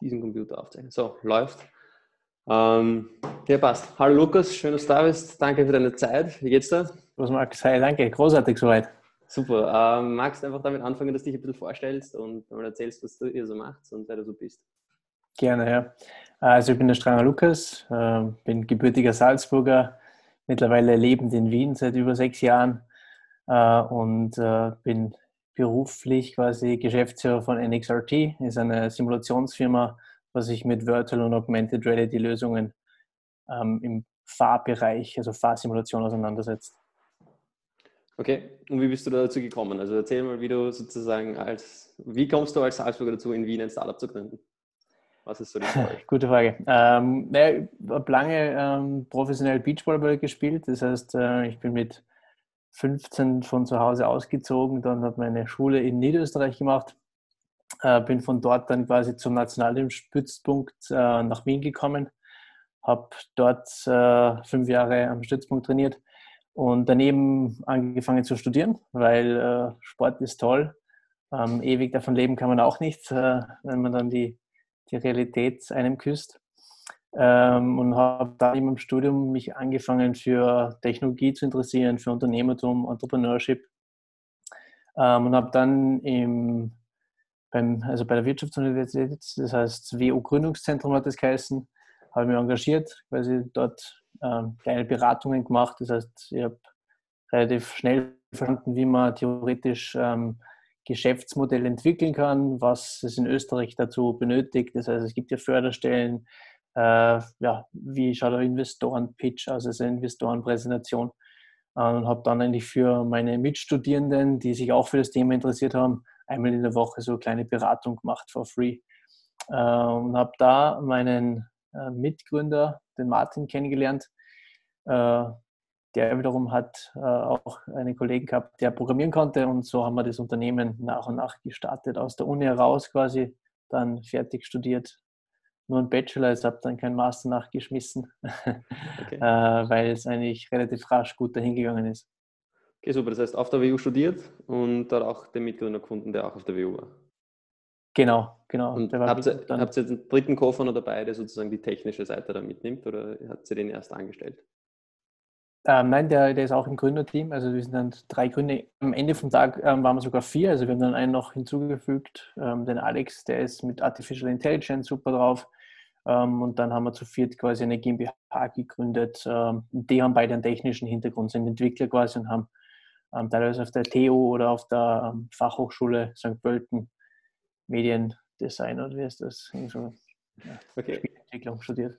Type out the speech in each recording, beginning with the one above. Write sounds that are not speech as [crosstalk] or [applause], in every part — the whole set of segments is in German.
diesen Computer aufzeichnen. So, läuft. Ähm, ja, passt. Hallo Lukas, schön, dass du da bist. Danke für deine Zeit. Wie geht's dir? Was Max? Hi, danke. Großartig soweit. Super. Ähm, magst du einfach damit anfangen, dass du dich ein bisschen vorstellst und mal erzählst, was du hier so machst und wer du so bist? Gerne, ja. Also ich bin der Stranger Lukas, äh, bin gebürtiger Salzburger, mittlerweile lebend in Wien seit über sechs Jahren äh, und äh, bin beruflich quasi Geschäftsführer von NXRT, ist eine Simulationsfirma, was sich mit Virtual und Augmented Reality Lösungen ähm, im Fahrbereich, also Fahrsimulation auseinandersetzt. Okay, und wie bist du dazu gekommen? Also erzähl mal, wie du sozusagen als, wie kommst du als Salzburger dazu, in Wien ein Startup zu gründen? Was ist so die Frage? [laughs] Gute Frage. Ähm, ich habe lange ähm, professionell Beachvolleyball gespielt. Das heißt, äh, ich bin mit 15 von zu Hause ausgezogen, dann habe meine Schule in Niederösterreich gemacht, äh, bin von dort dann quasi zum Nationalteamstützpunkt äh, nach Wien gekommen, habe dort äh, fünf Jahre am Stützpunkt trainiert und daneben angefangen zu studieren, weil äh, Sport ist toll. Ähm, ewig davon leben kann man auch nicht, äh, wenn man dann die, die Realität einem küsst ähm, und habe dann im Studium mich angefangen für Technologie zu interessieren, für Unternehmertum, Entrepreneurship ähm, und habe dann im, beim, also bei der Wirtschaftsuniversität, das heißt WU Gründungszentrum hat das geheißen, habe mich engagiert, quasi dort ähm, kleine Beratungen gemacht. Das heißt, ich habe relativ schnell verstanden, wie man theoretisch ähm, Geschäftsmodelle entwickeln kann, was es in Österreich dazu benötigt. Das heißt, es gibt ja Förderstellen, äh, ja, wie schaut der Investoren-Pitch aus, also Investorenpräsentation. Äh, und habe dann eigentlich für meine Mitstudierenden, die sich auch für das Thema interessiert haben, einmal in der Woche so eine kleine Beratung gemacht for free. Äh, und habe da meinen äh, Mitgründer, den Martin, kennengelernt. Äh, der wiederum hat äh, auch einen Kollegen gehabt, der programmieren konnte. Und so haben wir das Unternehmen nach und nach gestartet, aus der Uni heraus quasi, dann fertig studiert, nur ein Bachelor, ich habe dann keinen Master nachgeschmissen, [laughs] okay. äh, weil es eigentlich relativ rasch gut dahin gegangen ist. Okay, super. Das heißt, auf der WU studiert und dort auch den Mitgründer gefunden, der auch auf der WU war. Genau, genau. Und habt ihr, habt ihr den dritten Co-Founder oder dabei, der sozusagen die technische Seite da mitnimmt oder hat sie den erst angestellt? Ähm, nein, der, der ist auch im Gründerteam. Also wir sind dann drei Gründer. Am Ende vom Tag ähm, waren wir sogar vier. Also wir haben dann einen noch hinzugefügt, ähm, den Alex, der ist mit Artificial Intelligence super drauf. Ähm, und dann haben wir zu viert quasi eine GmbH gegründet. Ähm, die haben beide einen technischen Hintergrund, sind Entwickler quasi und haben ähm, teilweise auf der TU oder auf der Fachhochschule St. Pölten Mediendesign oder wie ist das? So, ja, okay. Entwicklung studiert.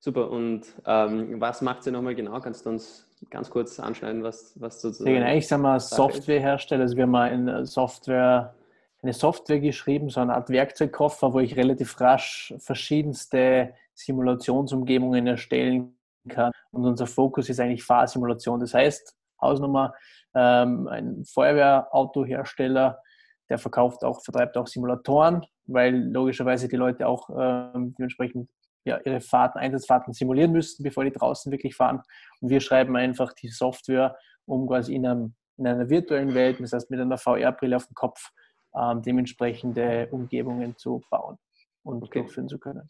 Super. Und ähm, was macht sie nochmal genau? Kannst du uns ganz kurz anschneiden, was, was sozusagen. Ja, genau. Ich sage mal Softwarehersteller. Also wir haben mal in Software eine Software geschrieben, so eine Art Werkzeugkoffer, wo ich relativ rasch verschiedenste Simulationsumgebungen erstellen kann. Und unser Fokus ist eigentlich Fahrsimulation. Das heißt, Hausnummer, ähm, ein Feuerwehrautohersteller, der verkauft auch, vertreibt auch Simulatoren, weil logischerweise die Leute auch ähm, dementsprechend ja, ihre Fahrten, Einsatzfahrten simulieren müssten, bevor die draußen wirklich fahren. Und wir schreiben einfach die Software, um quasi in, einem, in einer virtuellen Welt, das heißt mit einer VR-Brille auf dem Kopf, ähm, dementsprechende Umgebungen zu bauen und okay. durchführen zu können.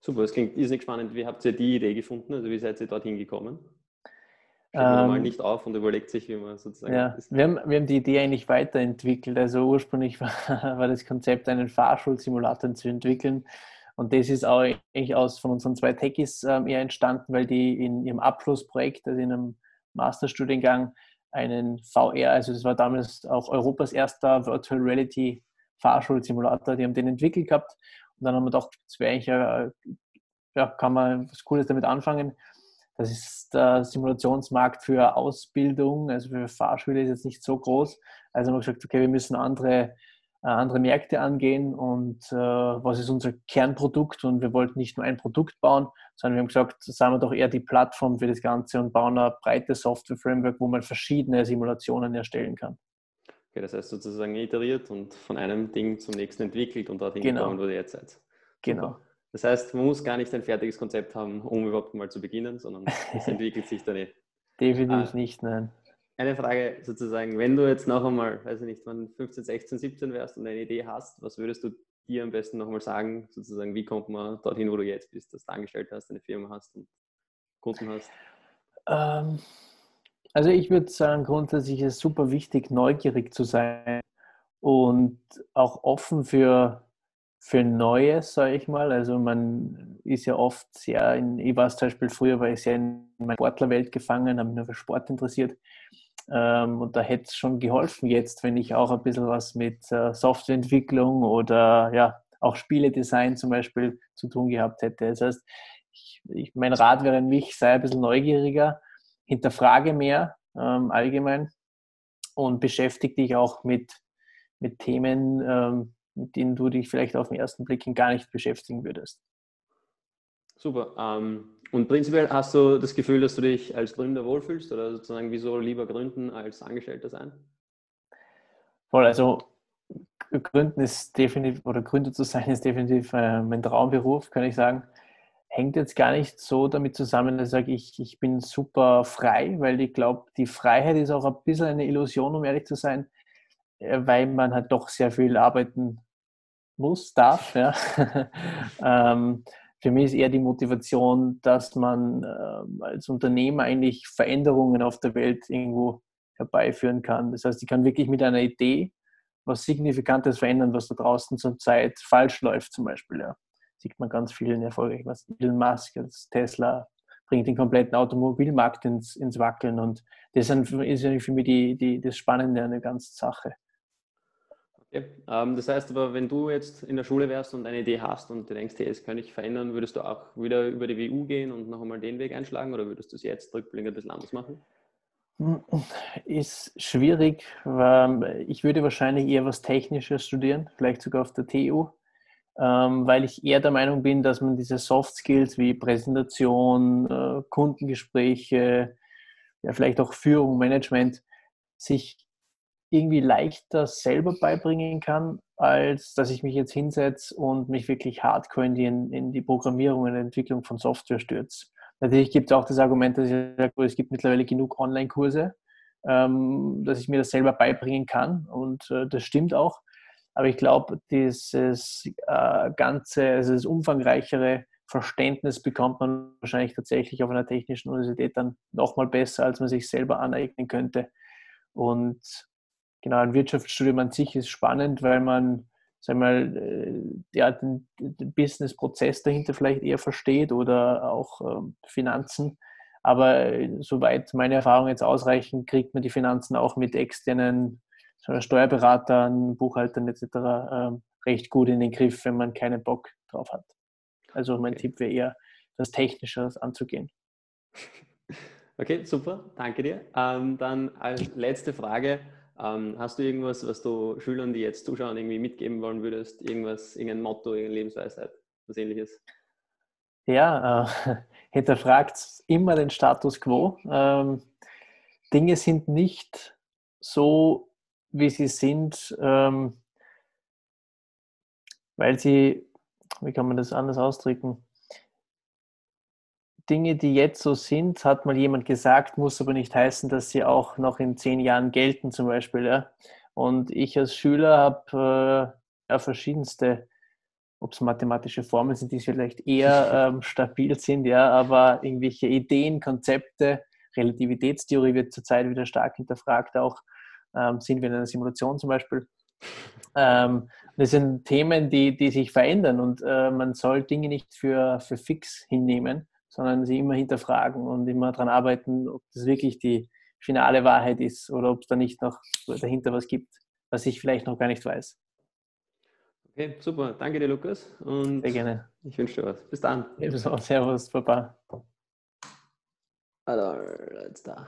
Super, das klingt irrsinnig spannend. Wie habt ihr die Idee gefunden? Also wie seid ihr dorthin gekommen? Steht man mal ähm, nicht auf und überlegt sich, wie man sozusagen. Ja, wir haben, wir haben die Idee eigentlich weiterentwickelt. Also ursprünglich war, [laughs] war das Konzept, einen Fahrschulsimulator zu entwickeln. Und das ist auch eigentlich aus von unseren zwei Techies ähm, eher entstanden, weil die in ihrem Abschlussprojekt, also in einem Masterstudiengang, einen VR, also das war damals auch Europas erster Virtual Reality Fahrschulsimulator, die haben den entwickelt gehabt und dann haben wir gedacht, das wäre eigentlich, äh, ja, kann man was Cooles damit anfangen. Das ist der Simulationsmarkt für Ausbildung, also für Fahrschule ist jetzt nicht so groß. Also haben wir gesagt, okay, wir müssen andere andere Märkte angehen und äh, was ist unser Kernprodukt und wir wollten nicht nur ein Produkt bauen, sondern wir haben gesagt, sagen wir doch eher die Plattform für das Ganze und bauen ein breites Software-Framework, wo man verschiedene Simulationen erstellen kann. Okay, das heißt sozusagen iteriert und von einem Ding zum nächsten entwickelt und dorthin genau. gekommen, wo ihr jetzt seid. Genau. Das heißt, man muss gar nicht ein fertiges Konzept haben, um überhaupt mal zu beginnen, sondern es [laughs] entwickelt sich dann eh. Definitiv ah. nicht, nein eine Frage sozusagen, wenn du jetzt noch einmal, weiß ich nicht, wann 15, 16, 17 wärst und eine Idee hast, was würdest du dir am besten nochmal sagen, sozusagen, wie kommt man dorthin, wo du jetzt bist, dass du angestellt hast, eine Firma hast und Kunden hast? Ähm, also ich würde sagen, grundsätzlich ist es super wichtig, neugierig zu sein und auch offen für, für Neues, sage ich mal. Also man ist ja oft sehr, in, ich war zum Beispiel früher, war ich sehr in meiner Sportlerwelt gefangen, habe mich nur für Sport interessiert. Ähm, und da hätte es schon geholfen jetzt, wenn ich auch ein bisschen was mit äh, Softwareentwicklung oder ja, auch Spieledesign zum Beispiel zu tun gehabt hätte. Das heißt, ich, ich, mein Rat wäre an mich, sei ein bisschen neugieriger, hinterfrage mehr ähm, allgemein und beschäftige dich auch mit, mit Themen, ähm, mit denen du dich vielleicht auf den ersten Blick gar nicht beschäftigen würdest. Super. Ähm, und prinzipiell hast du das Gefühl, dass du dich als Gründer wohlfühlst oder sozusagen wieso lieber gründen als Angestellter sein? Voll, also Gründen ist definitiv, oder Gründer zu sein ist definitiv äh, mein Traumberuf, kann ich sagen. Hängt jetzt gar nicht so damit zusammen, dass ich sage, ich, ich bin super frei, weil ich glaube, die Freiheit ist auch ein bisschen eine Illusion, um ehrlich zu sein, äh, weil man halt doch sehr viel arbeiten muss, darf. Ja. [laughs] ähm, für mich ist eher die Motivation, dass man äh, als Unternehmer eigentlich Veränderungen auf der Welt irgendwo herbeiführen kann. Das heißt, ich kann wirklich mit einer Idee was Signifikantes verändern, was da draußen zurzeit falsch läuft, zum Beispiel. Ja. Sieht man ganz vielen erfolgreich. Was Elon Musk, als Tesla, bringt den kompletten Automobilmarkt ins, ins Wackeln. Und das ist für mich die, die, das Spannende an der ganzen Sache. Okay. Ähm, das heißt aber, wenn du jetzt in der Schule wärst und eine Idee hast und du denkst, hey, das kann ich verändern, würdest du auch wieder über die WU gehen und noch einmal den Weg einschlagen oder würdest du es jetzt rückblickend ein bisschen anders machen? Ist schwierig. Ich würde wahrscheinlich eher was Technisches studieren, vielleicht sogar auf der TU, ähm, weil ich eher der Meinung bin, dass man diese Soft Skills wie Präsentation, äh, Kundengespräche, ja, vielleicht auch Führung, Management sich irgendwie leichter selber beibringen kann, als dass ich mich jetzt hinsetze und mich wirklich hardcore in die, in die Programmierung und Entwicklung von Software stürze. Natürlich gibt es auch das Argument, dass ich sage, es gibt mittlerweile genug Online-Kurse, ähm, dass ich mir das selber beibringen kann und äh, das stimmt auch. Aber ich glaube, dieses äh, ganze, also das umfangreichere Verständnis bekommt man wahrscheinlich tatsächlich auf einer technischen Universität dann nochmal besser, als man sich selber aneignen könnte. Und genau, ein Wirtschaftsstudium an sich ist spannend, weil man sag mal, äh, ja, den, den Business-Prozess dahinter vielleicht eher versteht oder auch ähm, Finanzen. Aber äh, soweit meine Erfahrungen jetzt ausreichen, kriegt man die Finanzen auch mit externen Steuerberatern, Buchhaltern etc. Ähm, recht gut in den Griff, wenn man keinen Bock drauf hat. Also mein okay. Tipp wäre eher, das Technische anzugehen. [laughs] Okay, super, danke dir. Ähm, dann als letzte Frage, ähm, hast du irgendwas, was du Schülern, die jetzt zuschauen, irgendwie mitgeben wollen würdest? Irgendwas, irgendein Motto, irgendeine Lebensweisheit, was ähnliches? Ja, äh, [laughs] hinterfragt immer den Status quo. Ähm, Dinge sind nicht so, wie sie sind, ähm, weil sie, wie kann man das anders ausdrücken? Dinge, die jetzt so sind, hat mal jemand gesagt, muss aber nicht heißen, dass sie auch noch in zehn Jahren gelten, zum Beispiel. Ja. Und ich als Schüler habe äh, ja, verschiedenste, ob es mathematische Formeln sind, die vielleicht eher [laughs] ähm, stabil sind, ja, aber irgendwelche Ideen, Konzepte, Relativitätstheorie wird zurzeit wieder stark hinterfragt, auch ähm, sind wir in einer Simulation zum Beispiel. Ähm, das sind Themen, die, die sich verändern und äh, man soll Dinge nicht für, für fix hinnehmen, sondern sie immer hinterfragen und immer daran arbeiten, ob das wirklich die finale Wahrheit ist oder ob es da nicht noch dahinter was gibt, was ich vielleicht noch gar nicht weiß. Okay, super. Danke dir, Lukas. Und Sehr gerne. Ich wünsche dir was. Bis dann. Ebenso. Servus, Papa. Also, jetzt da.